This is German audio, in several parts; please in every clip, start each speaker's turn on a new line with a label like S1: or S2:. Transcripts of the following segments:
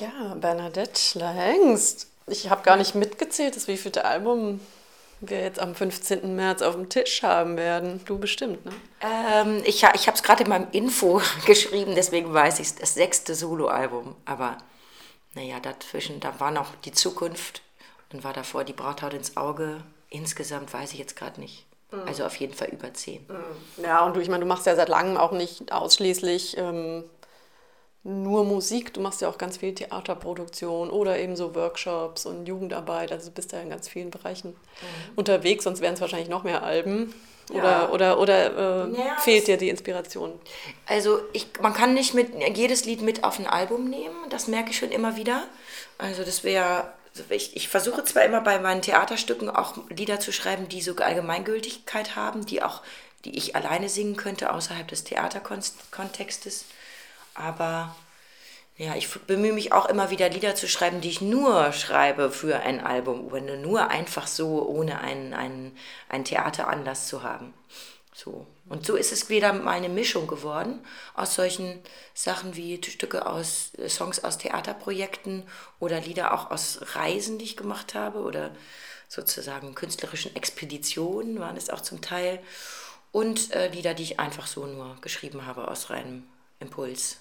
S1: Ja, Bernadette Schleingst. Ich habe gar nicht mitgezählt, das wievielte Album wir jetzt am 15. März auf dem Tisch haben werden. Du bestimmt, ne?
S2: Ähm, ich ich habe es gerade in meinem Info geschrieben, deswegen weiß ich es, das sechste Soloalbum. Aber naja, dazwischen, da war noch die Zukunft, dann war davor die Brauthaut ins Auge. Insgesamt weiß ich jetzt gerade nicht. Mhm. Also auf jeden Fall über zehn.
S1: Mhm. Ja, und du, ich meine, du machst ja seit langem auch nicht ausschließlich ähm, nur Musik, du machst ja auch ganz viel Theaterproduktion oder eben so Workshops und Jugendarbeit. Also du bist ja in ganz vielen Bereichen mhm. unterwegs, sonst wären es wahrscheinlich noch mehr Alben. Oder, ja. oder, oder äh, ja, fehlt dir die Inspiration?
S2: Also ich, man kann nicht mit jedes Lied mit auf ein Album nehmen, das merke ich schon immer wieder. Also das wäre, ich, ich versuche zwar immer bei meinen Theaterstücken auch Lieder zu schreiben, die so Allgemeingültigkeit haben, die auch, die ich alleine singen könnte außerhalb des Theaterkontextes. Aber ja, ich bemühe mich auch immer wieder Lieder zu schreiben, die ich nur schreibe für ein Album, nur einfach so, ohne einen, einen, einen Theateranlass zu haben. So. Und so ist es wieder mal eine Mischung geworden aus solchen Sachen wie Stücke aus Songs aus Theaterprojekten oder Lieder auch aus Reisen, die ich gemacht habe oder sozusagen künstlerischen Expeditionen waren es auch zum Teil und äh, Lieder, die ich einfach so nur geschrieben habe aus reinem Impuls.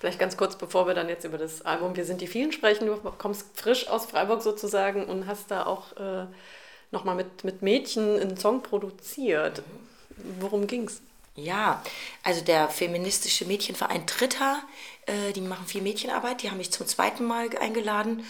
S1: Vielleicht ganz kurz, bevor wir dann jetzt über das Album Wir sind die vielen sprechen. Du kommst frisch aus Freiburg sozusagen und hast da auch äh, nochmal mit, mit Mädchen einen Song produziert. Worum ging's?
S2: Ja, also der feministische Mädchenverein Dritter, äh, die machen viel Mädchenarbeit, die haben mich zum zweiten Mal eingeladen,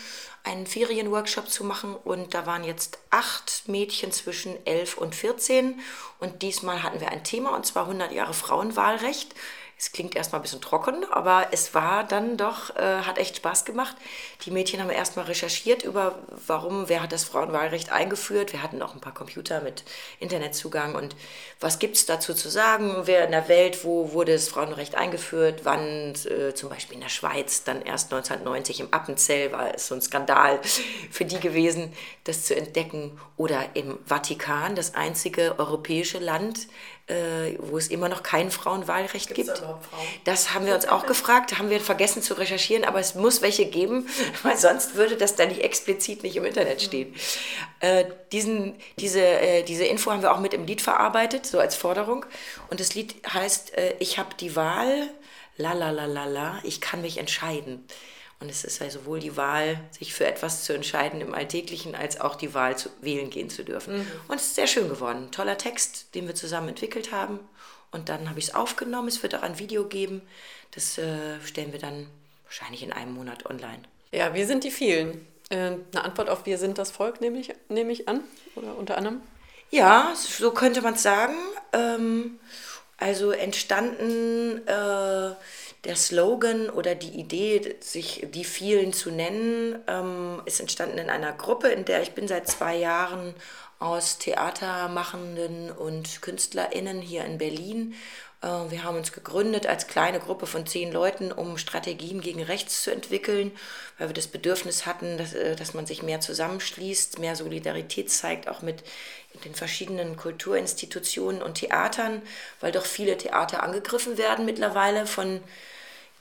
S2: einen Ferienworkshop zu machen und da waren jetzt acht Mädchen zwischen elf und 14 und diesmal hatten wir ein Thema und zwar 100 Jahre Frauenwahlrecht. Es klingt erstmal ein bisschen trocken, aber es war dann doch, äh, hat echt Spaß gemacht. Die Mädchen haben erstmal recherchiert über, warum, wer hat das Frauenwahlrecht eingeführt. Wir hatten auch ein paar Computer mit Internetzugang und was gibt es dazu zu sagen? Wer in der Welt, wo wurde das Frauenrecht eingeführt? Wann, äh, zum Beispiel in der Schweiz, dann erst 1990 im Appenzell war es so ein Skandal für die gewesen, das zu entdecken. Oder im Vatikan, das einzige europäische Land, äh, wo es immer noch kein Frauenwahlrecht Gibt's gibt. Da Frauen? Das haben wir uns auch gefragt, haben wir vergessen zu recherchieren, aber es muss welche geben, weil sonst würde das dann nicht explizit nicht im Internet stehen. Äh, diesen, diese, äh, diese Info haben wir auch mit im Lied verarbeitet, so als Forderung. Und das Lied heißt äh, Ich habe die Wahl, la la la la la, ich kann mich entscheiden. Und es ist ja sowohl die Wahl, sich für etwas zu entscheiden im Alltäglichen, als auch die Wahl, zu wählen gehen zu dürfen. Mhm. Und es ist sehr schön geworden. Toller Text, den wir zusammen entwickelt haben. Und dann habe ich es aufgenommen. Es wird auch ein Video geben. Das äh, stellen wir dann wahrscheinlich in einem Monat online.
S1: Ja, wir sind die vielen. Äh, eine Antwort auf Wir sind das Volk nehme ich, nehme ich an, oder unter anderem?
S2: Ja, so könnte man es sagen. Ähm, also entstanden äh, der Slogan oder die Idee, sich die vielen zu nennen, ähm, ist entstanden in einer Gruppe, in der ich bin seit zwei Jahren aus Theatermachenden und KünstlerInnen hier in Berlin. Äh, wir haben uns gegründet als kleine Gruppe von zehn Leuten, um Strategien gegen Rechts zu entwickeln, weil wir das Bedürfnis hatten, dass, äh, dass man sich mehr zusammenschließt, mehr Solidarität zeigt, auch mit den verschiedenen Kulturinstitutionen und Theatern, weil doch viele Theater angegriffen werden mittlerweile von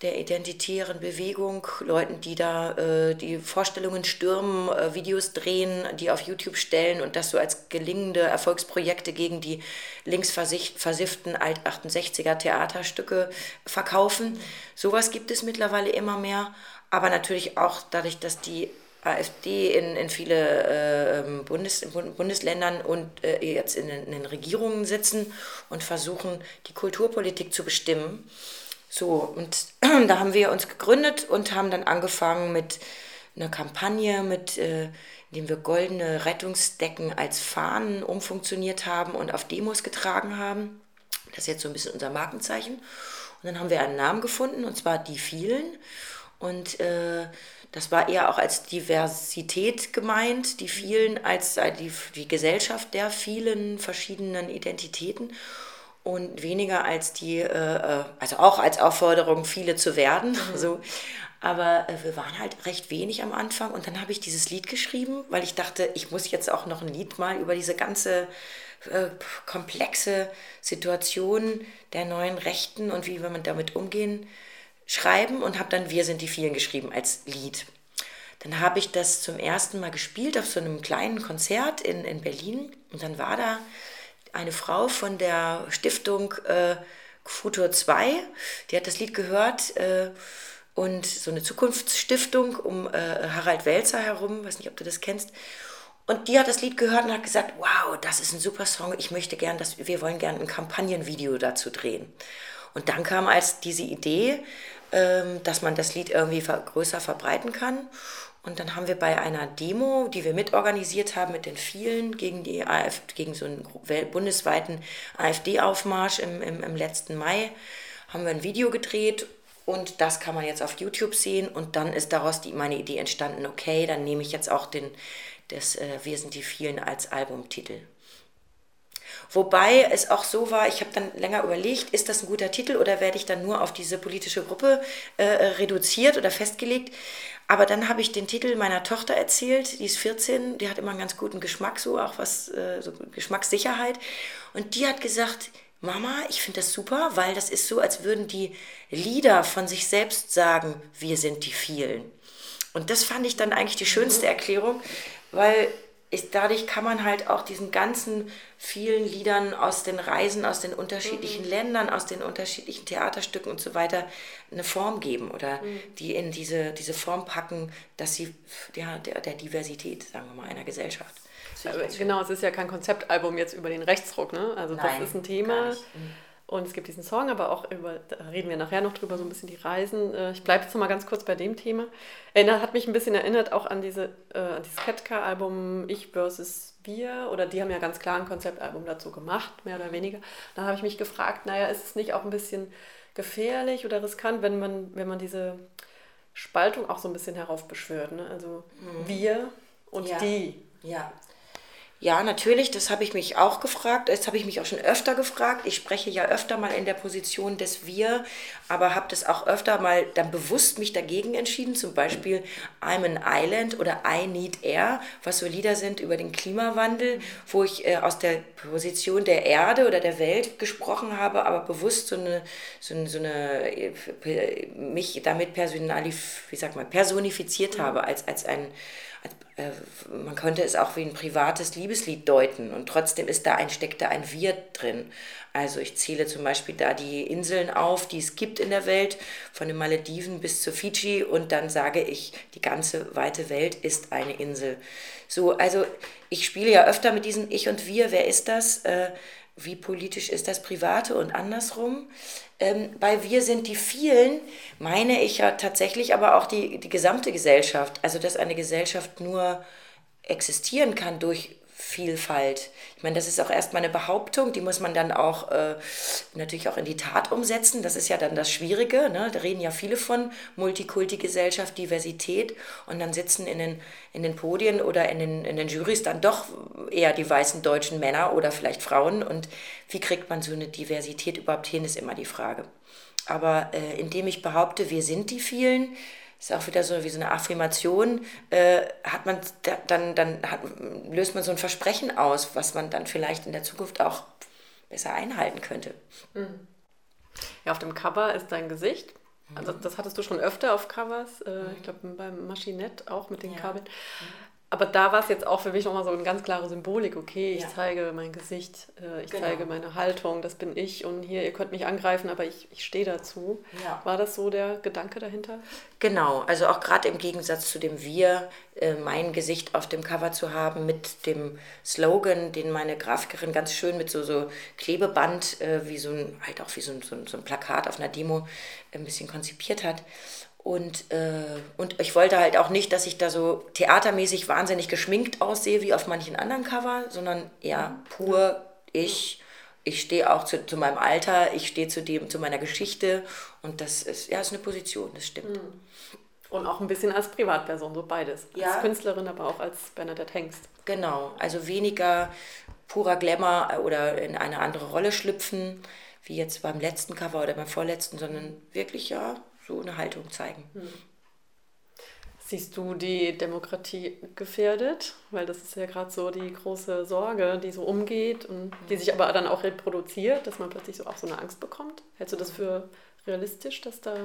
S2: der identitären Bewegung, Leuten, die da äh, die Vorstellungen stürmen, äh, Videos drehen, die auf YouTube stellen und das so als gelingende Erfolgsprojekte gegen die linksversifften Alt-68er Theaterstücke verkaufen. Sowas gibt es mittlerweile immer mehr, aber natürlich auch dadurch, dass die AfD in, in viele äh, Bundes, Bundesländern und äh, jetzt in, in den Regierungen sitzen und versuchen, die Kulturpolitik zu bestimmen so, und da haben wir uns gegründet und haben dann angefangen mit einer Kampagne, mit, äh, indem wir goldene Rettungsdecken als Fahnen umfunktioniert haben und auf Demos getragen haben. Das ist jetzt so ein bisschen unser Markenzeichen. Und dann haben wir einen Namen gefunden, und zwar die vielen. Und äh, das war eher auch als Diversität gemeint, die vielen als äh, die, die Gesellschaft der vielen verschiedenen Identitäten und weniger als die, äh, äh, also auch als Aufforderung, viele zu werden. Mhm. So. Aber äh, wir waren halt recht wenig am Anfang und dann habe ich dieses Lied geschrieben, weil ich dachte, ich muss jetzt auch noch ein Lied mal über diese ganze äh, komplexe Situation der neuen Rechten und wie wir damit umgehen schreiben und habe dann Wir sind die vielen geschrieben als Lied. Dann habe ich das zum ersten Mal gespielt auf so einem kleinen Konzert in, in Berlin und dann war da eine Frau von der Stiftung äh, Futur 2, die hat das Lied gehört äh, und so eine Zukunftsstiftung um äh, Harald Welzer herum, weiß nicht, ob du das kennst. Und die hat das Lied gehört und hat gesagt, wow, das ist ein super Song, ich möchte gern, dass wir wollen gerne ein Kampagnenvideo dazu drehen. Und dann kam als diese Idee, ähm, dass man das Lied irgendwie größer verbreiten kann. Und dann haben wir bei einer Demo, die wir mitorganisiert haben mit den vielen gegen, die AfD, gegen so einen bundesweiten AfD-Aufmarsch im, im, im letzten Mai, haben wir ein Video gedreht und das kann man jetzt auf YouTube sehen. Und dann ist daraus die, meine Idee entstanden, okay, dann nehme ich jetzt auch den, das äh, Wir sind die vielen als Albumtitel. Wobei es auch so war, ich habe dann länger überlegt, ist das ein guter Titel oder werde ich dann nur auf diese politische Gruppe äh, reduziert oder festgelegt? Aber dann habe ich den Titel meiner Tochter erzählt, die ist 14, die hat immer einen ganz guten Geschmack, so auch was, äh, so Geschmackssicherheit. Und die hat gesagt, Mama, ich finde das super, weil das ist so, als würden die Lieder von sich selbst sagen, wir sind die vielen. Und das fand ich dann eigentlich die schönste mhm. Erklärung, weil ist, dadurch kann man halt auch diesen ganzen vielen Liedern aus den Reisen, aus den unterschiedlichen mhm. Ländern, aus den unterschiedlichen Theaterstücken und so weiter eine Form geben oder mhm. die in diese, diese Form packen, dass sie ja, der, der Diversität, sagen wir mal, einer Gesellschaft.
S1: Genau, es ist ja kein Konzeptalbum jetzt über den Rechtsruck, ne? Also Nein, das ist ein Thema. Mhm. Und es gibt diesen Song, aber auch über, da reden wir nachher noch drüber, so ein bisschen die Reisen. Äh, ich bleibe jetzt noch mal ganz kurz bei dem Thema. Erinnert, hat mich ein bisschen erinnert auch an, diese, äh, an dieses Ketka-Album Ich versus Wir. Oder die haben ja ganz klar ein Konzeptalbum dazu gemacht, mehr oder weniger. Da habe ich mich gefragt, naja, ist es nicht auch ein bisschen gefährlich oder riskant, wenn man, wenn man diese Spaltung auch so ein bisschen heraufbeschwört. Ne? Also mhm. wir und
S2: ja.
S1: die.
S2: Ja, ja, natürlich, das habe ich mich auch gefragt. Das habe ich mich auch schon öfter gefragt. Ich spreche ja öfter mal in der Position des Wir, aber habe das auch öfter mal dann bewusst mich dagegen entschieden. Zum Beispiel I'm an Island oder I Need Air, was so Lieder sind über den Klimawandel, wo ich äh, aus der Position der Erde oder der Welt gesprochen habe, aber bewusst so eine, so eine, so eine äh, mich damit personalif, wie sagt man, personifiziert mhm. habe als, als ein man könnte es auch wie ein privates Liebeslied deuten und trotzdem ist da ein, steckt da ein Wir drin. Also ich zähle zum Beispiel da die Inseln auf, die es gibt in der Welt, von den Malediven bis zu Fiji und dann sage ich, die ganze weite Welt ist eine Insel. So, also ich spiele ja öfter mit diesem Ich und Wir, wer ist das? Äh, wie politisch ist das Private und andersrum? Ähm, bei Wir sind die vielen meine ich ja tatsächlich aber auch die, die gesamte Gesellschaft. Also dass eine Gesellschaft nur existieren kann durch Vielfalt. Ich meine, das ist auch erstmal eine Behauptung, die muss man dann auch äh, natürlich auch in die Tat umsetzen. Das ist ja dann das Schwierige. Ne? Da reden ja viele von Multikulti-Gesellschaft, Diversität und dann sitzen in den, in den Podien oder in den, in den Jurys dann doch eher die weißen deutschen Männer oder vielleicht Frauen. Und wie kriegt man so eine Diversität überhaupt hin, ist immer die Frage. Aber äh, indem ich behaupte, wir sind die vielen, ist auch wieder so wie so eine Affirmation, äh, hat man dann, dann hat, löst man so ein Versprechen aus, was man dann vielleicht in der Zukunft auch besser einhalten könnte.
S1: Mhm. Ja, auf dem Cover ist dein Gesicht. Also das hattest du schon öfter auf Covers, äh, ich glaube beim Maschinett auch mit den ja. Kabeln. Aber da war es jetzt auch für mich nochmal so eine ganz klare Symbolik. Okay, ich ja. zeige mein Gesicht, äh, ich genau. zeige meine Haltung, das bin ich und hier, ihr könnt mich angreifen, aber ich, ich stehe dazu. Ja. War das so der Gedanke dahinter?
S2: Genau, also auch gerade im Gegensatz zu dem Wir, äh, mein Gesicht auf dem Cover zu haben mit dem Slogan, den meine Grafikerin ganz schön mit so, so Klebeband, äh, wie so ein, halt auch wie so ein, so ein, so ein Plakat auf einer Demo ein bisschen konzipiert hat. Und, äh, und ich wollte halt auch nicht, dass ich da so theatermäßig wahnsinnig geschminkt aussehe wie auf manchen anderen Cover, sondern eher pur ich. Ich stehe auch zu, zu meinem Alter, ich stehe zu dem, zu meiner Geschichte und das ist, ja, ist eine Position, das stimmt. Hm.
S1: Und auch ein bisschen als Privatperson, so beides. Als ja. Künstlerin, aber auch als Bernadette Hengst.
S2: Genau, also weniger purer Glamour oder in eine andere Rolle schlüpfen, wie jetzt beim letzten Cover oder beim vorletzten, sondern wirklich ja so eine Haltung zeigen. Hm.
S1: Siehst du die Demokratie gefährdet? Weil das ist ja gerade so die große Sorge, die so umgeht und die sich aber dann auch reproduziert, dass man plötzlich so auch so eine Angst bekommt. Hältst du das für realistisch, dass da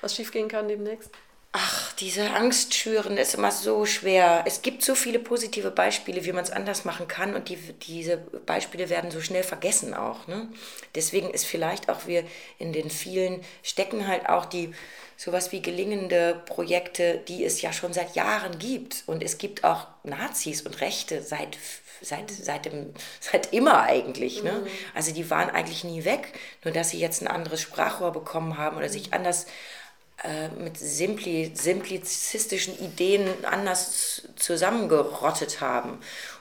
S1: was schiefgehen kann demnächst?
S2: Ach, diese Angst schüren ist immer so schwer. Es gibt so viele positive Beispiele, wie man es anders machen kann und die, diese Beispiele werden so schnell vergessen auch. Ne? Deswegen ist vielleicht auch wir in den vielen stecken halt auch die sowas wie gelingende Projekte, die es ja schon seit Jahren gibt. Und es gibt auch Nazis und Rechte seit, seit, seit, dem, seit immer eigentlich. Ne? Mhm. Also die waren eigentlich nie weg, nur dass sie jetzt ein anderes Sprachrohr bekommen haben oder sich anders äh, mit simpli, simplizistischen Ideen anders zusammengerottet haben.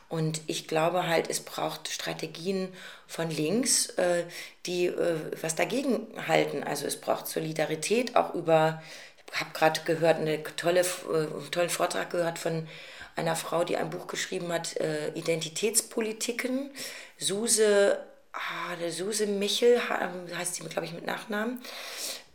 S2: Und ich glaube halt, es braucht Strategien von links, äh, die äh, was dagegen halten. Also es braucht Solidarität auch über, ich habe gerade gehört, einen tolle, äh, tollen Vortrag gehört von einer Frau, die ein Buch geschrieben hat, äh, Identitätspolitiken. Suse, ah, Suse Michel heißt sie, glaube ich, mit Nachnamen.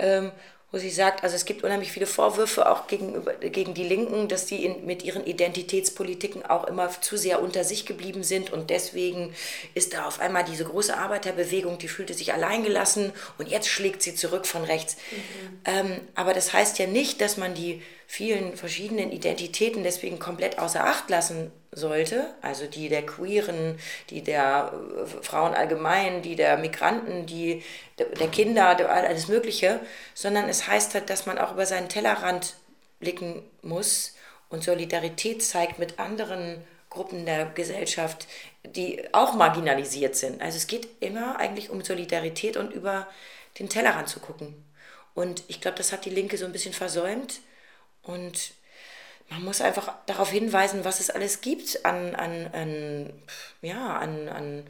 S2: Ähm, wo sie sagt, also es gibt unheimlich viele Vorwürfe auch gegenüber, gegen die Linken, dass sie in, mit ihren Identitätspolitiken auch immer zu sehr unter sich geblieben sind und deswegen ist da auf einmal diese große Arbeiterbewegung, die fühlte sich alleingelassen und jetzt schlägt sie zurück von rechts. Mhm. Ähm, aber das heißt ja nicht, dass man die vielen verschiedenen Identitäten deswegen komplett außer Acht lassen sollte, also die der Queeren, die der äh, Frauen allgemein, die der Migranten, die der Kinder, alles Mögliche, sondern es heißt halt, dass man auch über seinen Tellerrand blicken muss und Solidarität zeigt mit anderen Gruppen der Gesellschaft, die auch marginalisiert sind. Also es geht immer eigentlich um Solidarität und über den Tellerrand zu gucken. Und ich glaube, das hat die Linke so ein bisschen versäumt. Und man muss einfach darauf hinweisen, was es alles gibt an, an, an, ja, an, an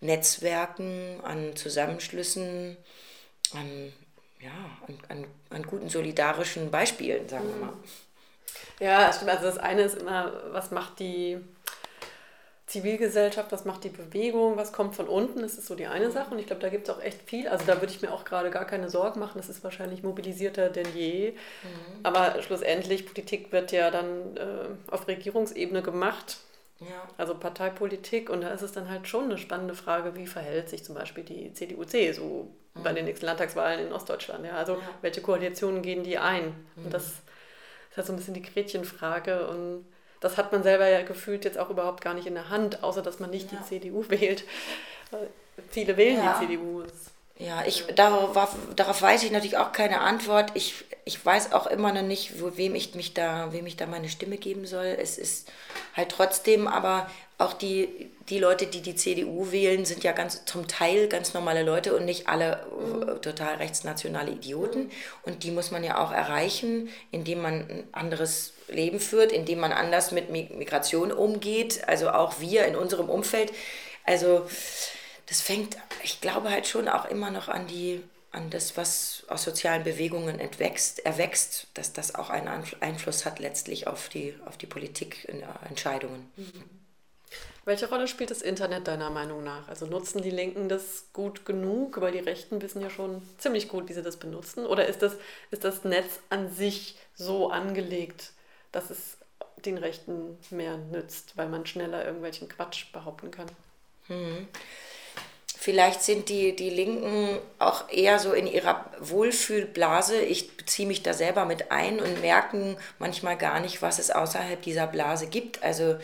S2: Netzwerken, an Zusammenschlüssen, an, ja, an, an, an guten solidarischen Beispielen, sagen wir mal.
S1: Ja, stimmt. Also das eine ist immer, was macht die Zivilgesellschaft, was macht die Bewegung, was kommt von unten, das ist so die eine Sache. Und ich glaube, da gibt es auch echt viel. Also da würde ich mir auch gerade gar keine Sorgen machen. Das ist wahrscheinlich mobilisierter denn je. Mhm. Aber schlussendlich, Politik wird ja dann äh, auf Regierungsebene gemacht. Ja. Also Parteipolitik. Und da ist es dann halt schon eine spannende Frage, wie verhält sich zum Beispiel die CDU, CSU mhm. bei den nächsten Landtagswahlen in Ostdeutschland. Ja? Also ja. welche Koalitionen gehen die ein? Mhm. Und das ist halt so ein bisschen die Gretchenfrage. Und das hat man selber ja gefühlt jetzt auch überhaupt gar nicht in der Hand, außer dass man nicht ja. die CDU wählt. Viele wählen ja. die CDU.
S2: Ja, ich, darauf, darauf weiß ich natürlich auch keine Antwort. Ich, ich weiß auch immer noch nicht, wo, wem, ich mich da, wem ich da meine Stimme geben soll. Es ist halt trotzdem, aber auch die, die Leute, die die CDU wählen, sind ja ganz zum Teil ganz normale Leute und nicht alle mhm. total rechtsnationale Idioten. Und die muss man ja auch erreichen, indem man ein anderes Leben führt, indem man anders mit Migration umgeht. Also auch wir in unserem Umfeld. Also das fängt, ich glaube halt schon auch immer noch an die an das, was aus sozialen Bewegungen entwächst, erwächst, dass das auch einen Einfluss hat letztlich auf die, auf die Politikentscheidungen. Mhm.
S1: Welche Rolle spielt das Internet deiner Meinung nach? Also nutzen die Linken das gut genug, weil die Rechten wissen ja schon ziemlich gut, wie sie das benutzen? Oder ist das, ist das Netz an sich so angelegt, dass es den Rechten mehr nützt, weil man schneller irgendwelchen Quatsch behaupten kann?
S2: Mhm. Vielleicht sind die, die Linken auch eher so in ihrer Wohlfühlblase. Ich beziehe mich da selber mit ein und merken manchmal gar nicht, was es außerhalb dieser Blase gibt. Also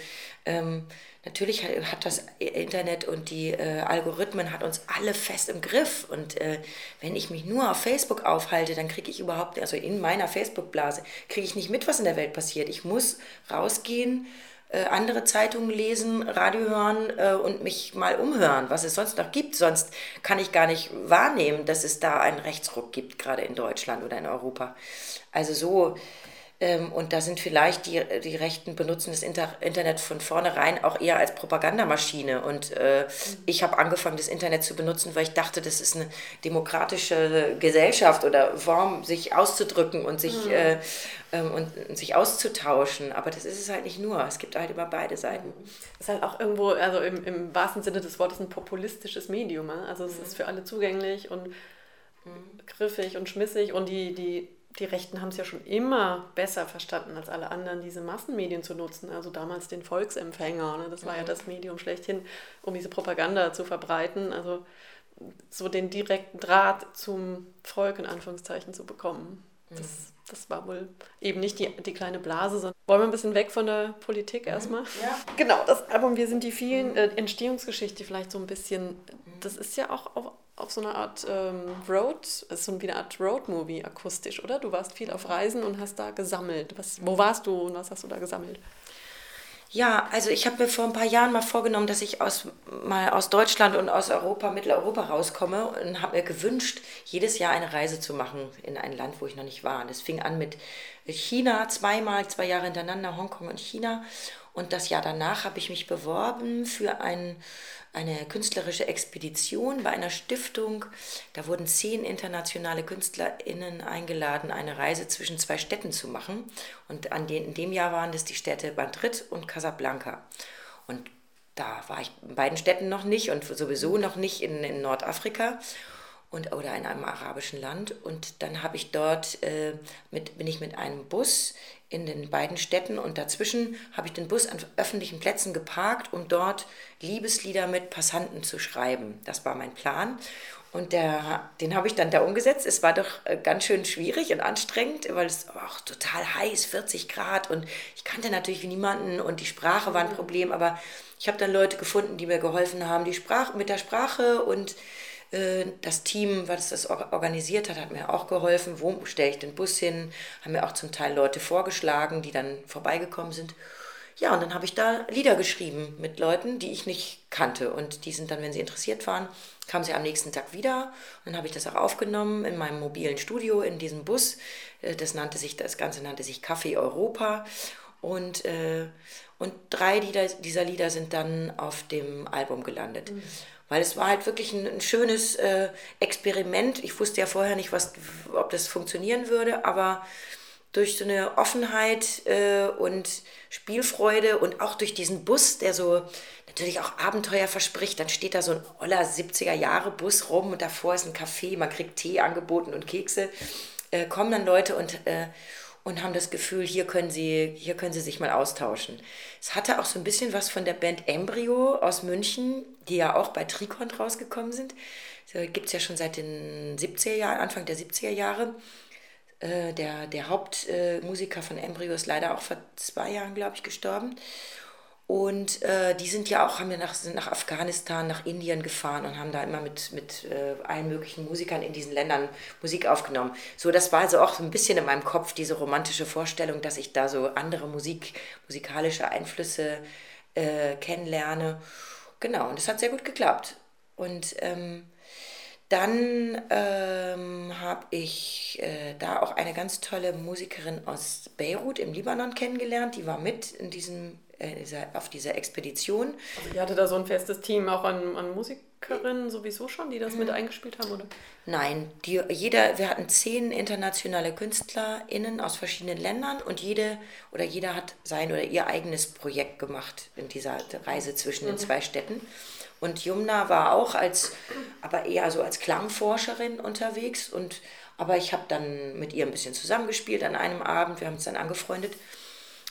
S2: ähm, natürlich hat, das Internet und die äh, Algorithmen hat uns alle fest im Griff. Und äh, wenn ich mich nur auf Facebook aufhalte, dann kriege ich überhaupt, also in meiner Facebook-Blase, kriege ich nicht mit, was in der Welt passiert. Ich muss rausgehen äh, andere Zeitungen lesen, Radio hören äh, und mich mal umhören, was es sonst noch gibt. Sonst kann ich gar nicht wahrnehmen, dass es da einen Rechtsruck gibt, gerade in Deutschland oder in Europa. Also so und da sind vielleicht die, die Rechten benutzen das Inter Internet von vornherein auch eher als Propagandamaschine. Und äh, ich habe angefangen, das Internet zu benutzen, weil ich dachte, das ist eine demokratische Gesellschaft oder Form, sich auszudrücken und sich, mhm. äh, ähm, und, sich auszutauschen. Aber das ist es halt nicht nur. Es gibt halt immer beide Seiten.
S1: Es ist halt auch irgendwo, also im, im wahrsten Sinne des Wortes, ein populistisches Medium. Also es mhm. ist für alle zugänglich und mhm. griffig und schmissig und die, die die Rechten haben es ja schon immer besser verstanden als alle anderen, diese Massenmedien zu nutzen. Also damals den Volksempfänger, ne? das war ja mhm. das Medium schlechthin, um diese Propaganda zu verbreiten. Also so den direkten Draht zum Volk in Anführungszeichen zu bekommen. Das, das war wohl eben nicht die, die kleine Blase, sondern wollen wir ein bisschen weg von der Politik erstmal?
S2: Ja.
S1: Genau, das Album Wir sind die vielen, äh, Entstehungsgeschichte vielleicht so ein bisschen, das ist ja auch auf, auf so einer Art ähm, Road, ist so wie eine Art Road-Movie akustisch, oder? Du warst viel auf Reisen und hast da gesammelt. Was, wo warst du und was hast du da gesammelt?
S2: Ja, also ich habe mir vor ein paar Jahren mal vorgenommen, dass ich aus, mal aus Deutschland und aus Europa, Mitteleuropa rauskomme und habe mir gewünscht, jedes Jahr eine Reise zu machen in ein Land, wo ich noch nicht war. Und es fing an mit China, zweimal, zwei Jahre hintereinander, Hongkong und China. Und das Jahr danach habe ich mich beworben für ein eine künstlerische Expedition bei einer Stiftung. Da wurden zehn internationale KünstlerInnen eingeladen, eine Reise zwischen zwei Städten zu machen. Und an den, in dem Jahr waren das die Städte Madrid und Casablanca. Und da war ich in beiden Städten noch nicht und sowieso noch nicht in, in Nordafrika und, oder in einem arabischen Land. Und dann habe ich dort, äh, mit, bin ich mit einem Bus in den beiden Städten und dazwischen habe ich den Bus an öffentlichen Plätzen geparkt, um dort Liebeslieder mit Passanten zu schreiben. Das war mein Plan. Und der, den habe ich dann da umgesetzt. Es war doch äh, ganz schön schwierig und anstrengend, weil es auch total heiß, 40 Grad. Und ich kannte natürlich niemanden und die Sprache war ein Problem. Aber ich habe dann Leute gefunden, die mir geholfen haben, die Sprache, mit der Sprache und das Team, was das organisiert hat, hat mir auch geholfen. Wo stelle ich den Bus hin? Haben mir auch zum Teil Leute vorgeschlagen, die dann vorbeigekommen sind. Ja, und dann habe ich da Lieder geschrieben mit Leuten, die ich nicht kannte. Und die sind dann, wenn sie interessiert waren, kamen sie am nächsten Tag wieder. Und dann habe ich das auch aufgenommen in meinem mobilen Studio in diesem Bus. Äh, das nannte sich, das Ganze nannte sich Café Europa. Und, äh, und drei dieser Lieder sind dann auf dem Album gelandet. Mhm weil es war halt wirklich ein, ein schönes äh, Experiment. Ich wusste ja vorher nicht, was, ob das funktionieren würde, aber durch so eine Offenheit äh, und Spielfreude und auch durch diesen Bus, der so natürlich auch Abenteuer verspricht, dann steht da so ein oller 70er Jahre Bus rum und davor ist ein Café, man kriegt Tee angeboten und Kekse, äh, kommen dann Leute und äh, und haben das Gefühl, hier können sie, hier können sie sich mal austauschen. Es hatte auch so ein bisschen was von der Band Embryo aus München, die ja auch bei Tricon rausgekommen sind. Gibt es ja schon seit den 70er Jahren, Anfang der 70er Jahre. Äh, der, der Hauptmusiker von Embryo ist leider auch vor zwei Jahren, glaube ich, gestorben. Und äh, die sind ja auch, haben ja nach, sind nach Afghanistan, nach Indien gefahren und haben da immer mit, mit äh, allen möglichen Musikern in diesen Ländern Musik aufgenommen. So, das war also auch so ein bisschen in meinem Kopf, diese romantische Vorstellung, dass ich da so andere Musik, musikalische Einflüsse äh, kennenlerne. Genau, und das hat sehr gut geklappt. Und ähm, dann ähm, habe ich äh, da auch eine ganz tolle Musikerin aus Beirut im Libanon kennengelernt. Die war mit in diesem auf dieser Expedition.
S1: Also ihr hatte da so ein festes Team auch an, an Musikerinnen sowieso schon, die das mit mhm. eingespielt haben, oder?
S2: Nein, die, jeder, wir hatten zehn internationale KünstlerInnen aus verschiedenen Ländern und jede oder jeder hat sein oder ihr eigenes Projekt gemacht in dieser Reise zwischen den mhm. zwei Städten. Und Jumna war auch als, aber eher so als Klangforscherin unterwegs und aber ich habe dann mit ihr ein bisschen zusammengespielt an einem Abend, wir haben uns dann angefreundet.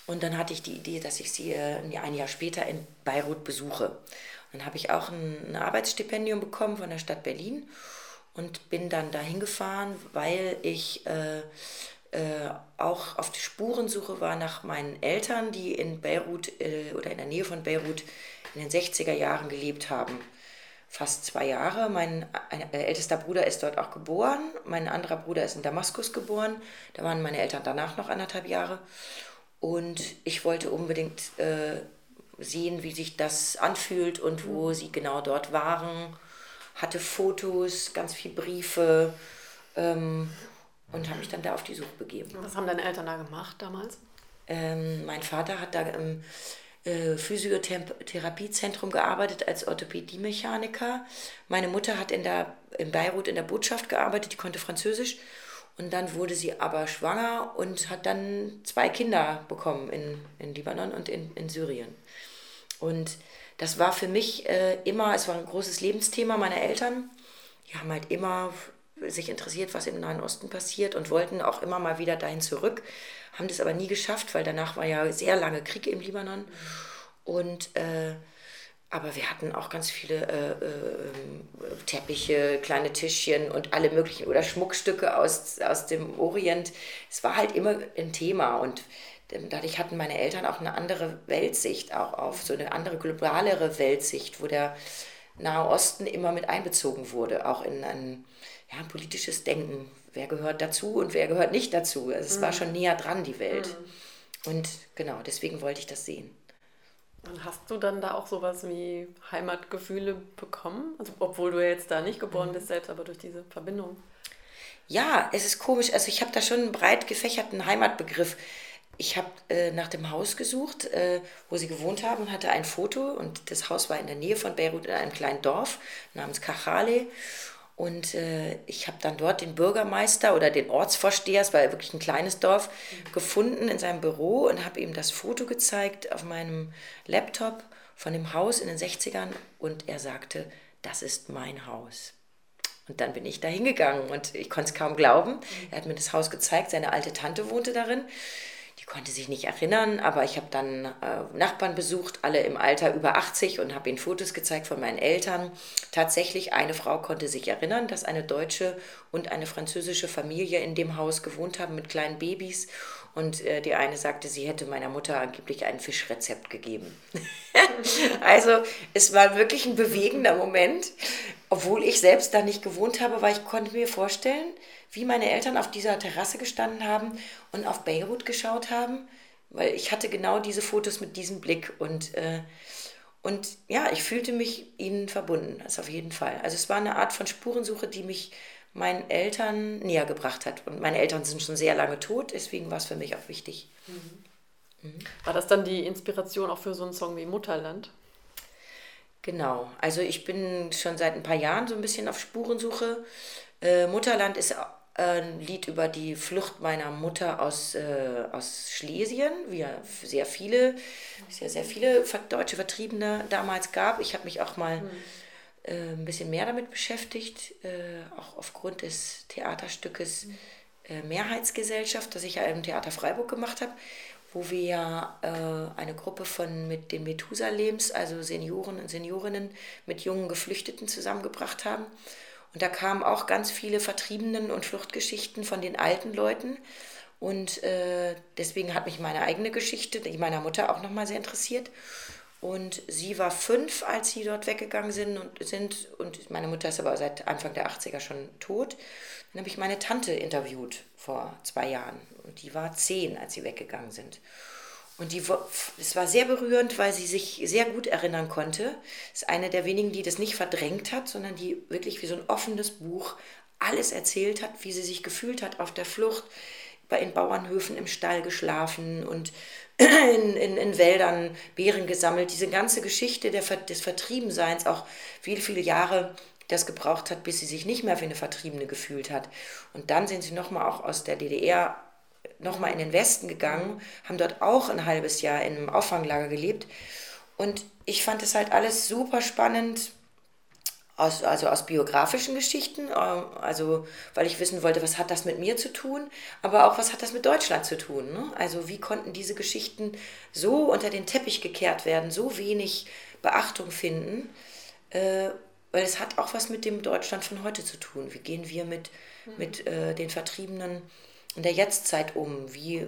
S2: Und dann hatte ich die Idee, dass ich sie äh, ein Jahr später in Beirut besuche. Dann habe ich auch ein, Arbeitsstipendium bekommen von der Stadt Berlin und bin dann dahin gefahren, weil ich äh, äh, auch auf die Spurensuche war nach meinen Eltern, die in Beirut äh, oder in der Nähe von Beirut in den 60er Jahren gelebt haben. Fast zwei Jahre. Mein äh, ältester Bruder ist dort auch geboren. Mein anderer Bruder ist in Damaskus geboren. Da waren meine Eltern danach noch anderthalb Jahre. Und ich wollte unbedingt äh, sehen, wie sich das anfühlt und wo mhm. sie genau dort waren. Hatte Fotos, ganz viele Briefe ähm, und habe mich dann da auf die Suche begeben.
S1: Was haben deine Eltern da gemacht damals?
S2: Ähm, mein Vater hat da im äh, Physiotherapiezentrum gearbeitet als Orthopädie-Mechaniker. Meine Mutter hat in, der, in Beirut in der Botschaft gearbeitet, die konnte Französisch. Und dann wurde sie aber schwanger und hat dann zwei Kinder bekommen in, in Libanon und in, in Syrien. Und das war für mich äh, immer, es war ein großes Lebensthema meiner Eltern. Die haben halt immer sich interessiert, was im Nahen Osten passiert und wollten auch immer mal wieder dahin zurück, haben das aber nie geschafft, weil danach war ja sehr lange Krieg im Libanon. Und äh, aber wir hatten auch ganz viele äh, äh, Teppiche, kleine Tischchen und alle möglichen oder Schmuckstücke aus, aus dem Orient. Es war halt immer ein Thema und dadurch hatten meine Eltern auch eine andere Weltsicht, auch auf so eine andere globalere Weltsicht, wo der Nahe Osten immer mit einbezogen wurde, auch in ein, ja, ein politisches Denken. Wer gehört dazu und wer gehört nicht dazu? Also es mhm. war schon näher dran, die Welt. Mhm. Und genau, deswegen wollte ich das sehen.
S1: Und hast du dann da auch sowas wie Heimatgefühle bekommen? Also, obwohl du ja jetzt da nicht geboren mhm. bist selbst, aber durch diese Verbindung?
S2: Ja, es ist komisch. Also ich habe da schon einen breit gefächerten Heimatbegriff. Ich habe äh, nach dem Haus gesucht, äh, wo sie gewohnt haben, hatte ein Foto und das Haus war in der Nähe von Beirut in einem kleinen Dorf namens Kachale. Und äh, ich habe dann dort den Bürgermeister oder den Ortsvorsteher, es war wirklich ein kleines Dorf, gefunden in seinem Büro und habe ihm das Foto gezeigt auf meinem Laptop von dem Haus in den 60ern und er sagte, das ist mein Haus. Und dann bin ich da hingegangen und ich konnte es kaum glauben. Er hat mir das Haus gezeigt, seine alte Tante wohnte darin konnte sich nicht erinnern, aber ich habe dann äh, Nachbarn besucht, alle im Alter über 80 und habe ihnen Fotos gezeigt von meinen Eltern. Tatsächlich, eine Frau konnte sich erinnern, dass eine deutsche und eine französische Familie in dem Haus gewohnt haben mit kleinen Babys. Und äh, die eine sagte, sie hätte meiner Mutter angeblich ein Fischrezept gegeben. also es war wirklich ein bewegender Moment, obwohl ich selbst da nicht gewohnt habe, weil ich konnte mir vorstellen, wie meine Eltern auf dieser Terrasse gestanden haben und auf Beirut geschaut haben, weil ich hatte genau diese Fotos mit diesem Blick und, äh, und ja, ich fühlte mich ihnen verbunden, das auf jeden Fall. Also es war eine Art von Spurensuche, die mich meinen Eltern näher gebracht hat. Und meine Eltern sind schon sehr lange tot, deswegen war es für mich auch wichtig.
S1: Mhm. Mhm. War das dann die Inspiration auch für so einen Song wie Mutterland?
S2: Genau, also ich bin schon seit ein paar Jahren so ein bisschen auf Spurensuche. Äh, Mutterland ist ein Lied über die Flucht meiner Mutter aus, äh, aus Schlesien, wie ja sehr viele, sehr, sehr viele deutsche Vertriebene damals gab. Ich habe mich auch mal mhm. äh, ein bisschen mehr damit beschäftigt, äh, auch aufgrund des Theaterstückes mhm. Mehrheitsgesellschaft, das ich ja im Theater Freiburg gemacht habe, wo wir ja äh, eine Gruppe von mit den Methusalems, also Senioren und Seniorinnen mit jungen Geflüchteten zusammengebracht haben. Und da kamen auch ganz viele Vertriebenen und Fluchtgeschichten von den alten Leuten. Und äh, deswegen hat mich meine eigene Geschichte, die meiner Mutter auch nochmal sehr interessiert. Und sie war fünf, als sie dort weggegangen sind und, sind. und meine Mutter ist aber seit Anfang der 80er schon tot. Dann habe ich meine Tante interviewt vor zwei Jahren. Und die war zehn, als sie weggegangen sind. Und die, es war sehr berührend, weil sie sich sehr gut erinnern konnte. Ist eine der wenigen, die das nicht verdrängt hat, sondern die wirklich wie so ein offenes Buch alles erzählt hat, wie sie sich gefühlt hat auf der Flucht, in Bauernhöfen im Stall geschlafen und in, in, in Wäldern Beeren gesammelt. Diese ganze Geschichte der, des Vertriebenseins, auch viele, viele Jahre das gebraucht hat, bis sie sich nicht mehr wie eine Vertriebene gefühlt hat. Und dann sind sie nochmal auch aus der DDR nochmal in den Westen gegangen, haben dort auch ein halbes Jahr in einem Auffanglager gelebt. Und ich fand es halt alles super spannend, aus, also aus biografischen Geschichten, äh, also weil ich wissen wollte, was hat das mit mir zu tun, aber auch was hat das mit Deutschland zu tun. Ne? Also wie konnten diese Geschichten so unter den Teppich gekehrt werden, so wenig Beachtung finden, äh, weil es hat auch was mit dem Deutschland von heute zu tun. Wie gehen wir mit, mhm. mit äh, den Vertriebenen in der Jetztzeit um? Wie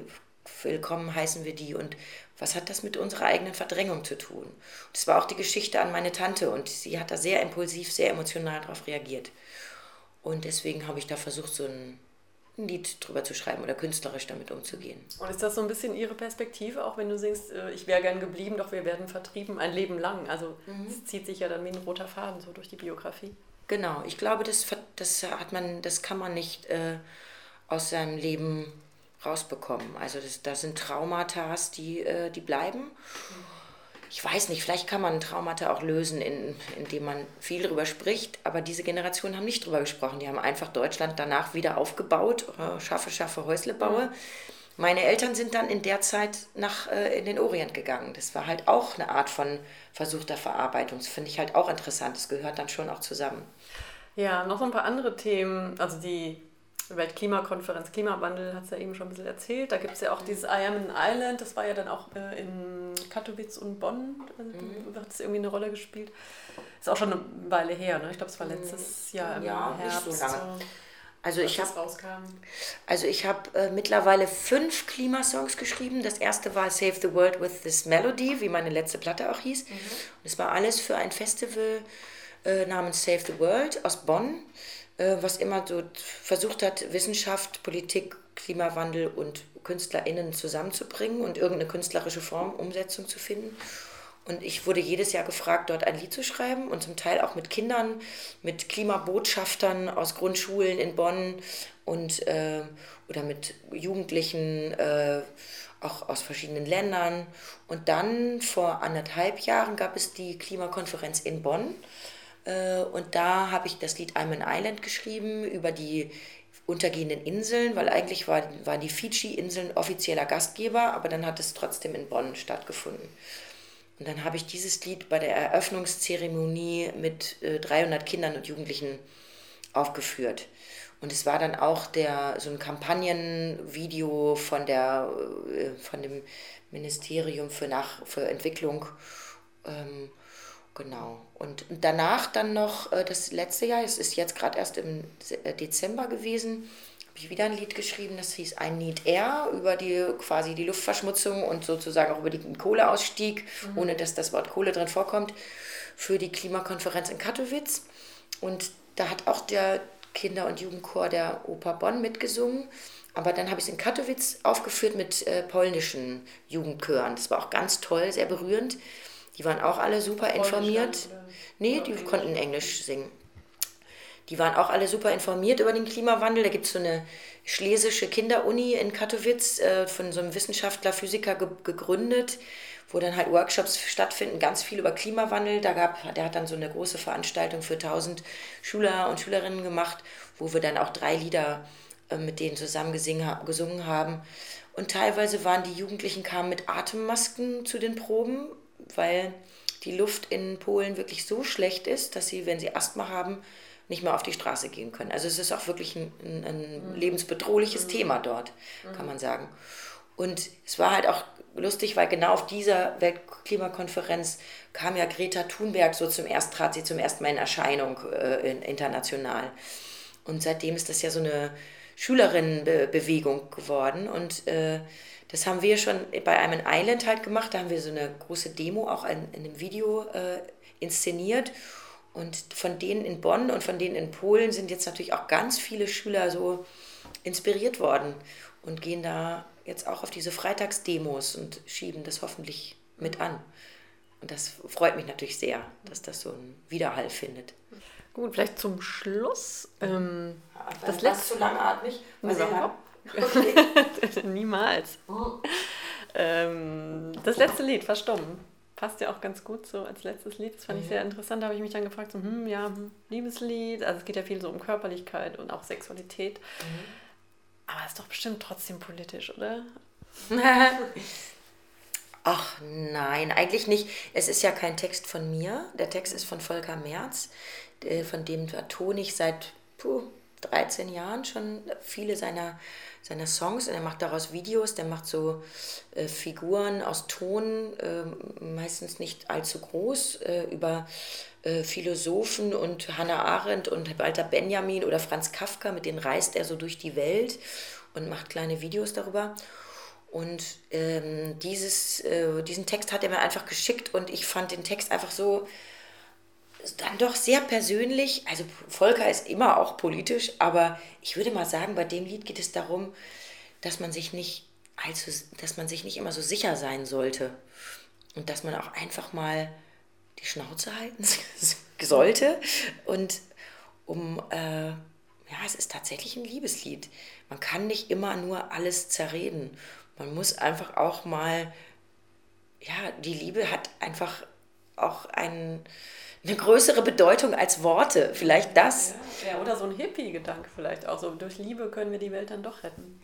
S2: willkommen heißen wir die und was hat das mit unserer eigenen Verdrängung zu tun? Das war auch die Geschichte an meine Tante und sie hat da sehr impulsiv, sehr emotional darauf reagiert. Und deswegen habe ich da versucht, so ein Lied drüber zu schreiben oder künstlerisch damit umzugehen.
S1: Und ist das so ein bisschen Ihre Perspektive, auch wenn du singst, äh, ich wäre gern geblieben, doch wir werden vertrieben ein Leben lang? Also es mhm. zieht sich ja dann wie ein roter Faden so durch die Biografie.
S2: Genau, ich glaube, das, das hat man, das kann man nicht äh, aus seinem Leben rausbekommen. Also das, das sind Traumata, die, äh, die bleiben. Ich weiß nicht, vielleicht kann man Traumata auch lösen, in, indem man viel darüber spricht, aber diese Generationen haben nicht darüber gesprochen. Die haben einfach Deutschland danach wieder aufgebaut, äh, schaffe, schaffe, Häusle baue. Meine Eltern sind dann in der Zeit nach, äh, in den Orient gegangen. Das war halt auch eine Art von versuchter Verarbeitung. Das finde ich halt auch interessant. Das gehört dann schon auch zusammen.
S1: Ja, noch so ein paar andere Themen. Also die Weltklimakonferenz Klimawandel, hat es ja eben schon ein bisschen erzählt. Da gibt es ja auch dieses I Am an Island, das war ja dann auch äh, in Katowice und Bonn mhm. hat es irgendwie eine Rolle gespielt. Ist auch schon eine Weile her, ne? Ich glaube, es war letztes mhm. Jahr im ja, Herbst. Nicht so lange.
S2: Also ich habe also ich habe äh, mittlerweile fünf Klimasongs geschrieben. Das erste war Save the World with This Melody, wie meine letzte Platte auch hieß. Mhm. Und es war alles für ein Festival äh, namens Save the World aus Bonn, äh, was immer so versucht hat, Wissenschaft, Politik, Klimawandel und KünstlerInnen zusammenzubringen und irgendeine künstlerische Form, Umsetzung zu finden. Und ich wurde jedes Jahr gefragt, dort ein Lied zu schreiben und zum Teil auch mit Kindern, mit Klimabotschaftern aus Grundschulen in Bonn und äh, oder mit Jugendlichen äh, auch aus verschiedenen Ländern. Und dann vor anderthalb Jahren gab es die Klimakonferenz in Bonn. Äh, und da habe ich das Lied I'm an Island geschrieben über die untergehenden Inseln, weil eigentlich war, waren die Fidschi-Inseln offizieller Gastgeber, aber dann hat es trotzdem in Bonn stattgefunden. Und dann habe ich dieses Lied bei der Eröffnungszeremonie mit äh, 300 Kindern und Jugendlichen aufgeführt. Und es war dann auch der, so ein Kampagnenvideo von, der, äh, von dem Ministerium für, Nach für Entwicklung. Ähm, genau. Und danach dann noch äh, das letzte Jahr, es ist jetzt gerade erst im äh, Dezember gewesen, habe ich wieder ein Lied geschrieben, das hieß I Need Air, über die quasi die Luftverschmutzung und sozusagen auch über den Kohleausstieg, mhm. ohne dass das Wort Kohle drin vorkommt, für die Klimakonferenz in Katowice. Und da hat auch der Kinder- und Jugendchor der Oper Bonn mitgesungen. Aber dann habe ich es in Katowice aufgeführt mit äh, polnischen Jugendchören. Das war auch ganz toll, sehr berührend. Die waren auch alle super informiert. Nee, die konnten Englisch singen. Die waren auch alle super informiert über den Klimawandel. Da gibt es so eine schlesische Kinderuni in Katowice äh, von so einem Wissenschaftler, Physiker ge gegründet, wo dann halt Workshops stattfinden, ganz viel über Klimawandel. Da gab, der hat dann so eine große Veranstaltung für 1000 Schüler und Schülerinnen gemacht, wo wir dann auch drei Lieder äh, mit denen zusammen gesungen haben. Und teilweise waren die Jugendlichen, kamen mit Atemmasken zu den Proben, weil die Luft in Polen wirklich so schlecht ist, dass sie, wenn sie Asthma haben, nicht mehr auf die Straße gehen können. Also es ist auch wirklich ein, ein, mhm. lebensbedrohliches mhm. Thema dort, mhm. kann man sagen. Und es war halt auch lustig, weil genau auf dieser Weltklimakonferenz kam ja Greta Thunberg so zum ersten, trat sie zum ersten Mal in Erscheinung äh, international. Und seitdem ist das ja so eine Schülerinnenbewegung geworden. Und äh, das haben wir schon bei einem Island halt gemacht. Da haben wir so eine große Demo auch in, in einem Video äh, inszeniert. Und von denen in Bonn und von denen in Polen sind jetzt natürlich auch ganz viele Schüler so inspiriert worden und gehen da jetzt auch auf diese Freitagsdemos und schieben das hoffentlich mit an. Und das freut mich natürlich sehr, dass das so einen Widerhall findet.
S1: Gut, vielleicht zum Schluss. Ähm,
S2: das letzte zu langatmig.
S1: Okay. Niemals. Oh. Ähm, das letzte Lied, Verstummen passt ja auch ganz gut so als letztes Lied. Das fand ich sehr interessant. Da habe ich mich dann gefragt, so, hm, ja, Liebeslied. Also es geht ja viel so um Körperlichkeit und auch Sexualität. Mhm. Aber es ist doch bestimmt trotzdem politisch, oder?
S2: Ach nein, eigentlich nicht. Es ist ja kein Text von mir. Der Text ist von Volker Merz, von dem tone ich seit puh, 13 Jahren schon viele seiner seiner Songs und er macht daraus Videos, der macht so äh, Figuren aus Ton, äh, meistens nicht allzu groß, äh, über äh, Philosophen und Hannah Arendt und Walter Benjamin oder Franz Kafka, mit denen reist er so durch die Welt und macht kleine Videos darüber. Und ähm, dieses, äh, diesen Text hat er mir einfach geschickt und ich fand den Text einfach so dann doch sehr persönlich. Also Volker ist immer auch politisch, aber ich würde mal sagen, bei dem Lied geht es darum, dass man sich nicht allzu, dass man sich nicht immer so sicher sein sollte und dass man auch einfach mal die Schnauze halten sollte und um äh, ja, es ist tatsächlich ein Liebeslied. Man kann nicht immer nur alles zerreden. Man muss einfach auch mal, ja, die Liebe hat einfach auch einen, eine größere Bedeutung als Worte. Vielleicht das.
S1: Ja, ja oder so ein Hippie-Gedanke vielleicht auch. So durch Liebe können wir die Welt dann doch retten.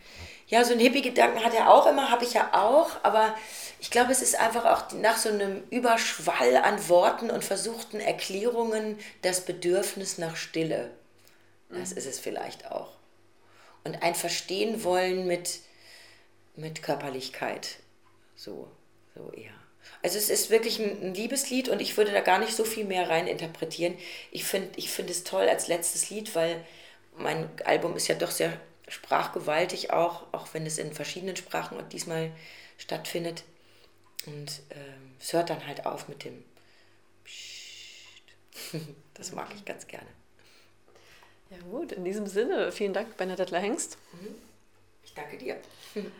S2: Ja, so ein Hippie-Gedanken hat er auch immer, habe ich ja auch. Aber ich glaube, es ist einfach auch nach so einem Überschwall an Worten und versuchten Erklärungen das Bedürfnis nach Stille. Das mhm. ist es vielleicht auch. Und ein Verstehen wollen mit, mit Körperlichkeit. So, so eher. Also es ist wirklich ein, Liebeslied und ich würde da gar nicht so viel mehr rein interpretieren. Ich finde ich find es toll als letztes Lied, weil mein Album ist ja doch sehr sprachgewaltig auch, auch wenn es in verschiedenen Sprachen diesmal stattfindet. Und ähm, es hört dann halt auf mit dem Psst. Das mag ich ganz gerne.
S1: Ja gut, in diesem Sinne, vielen Dank, Bernadette Hengst.
S2: Ich danke dir.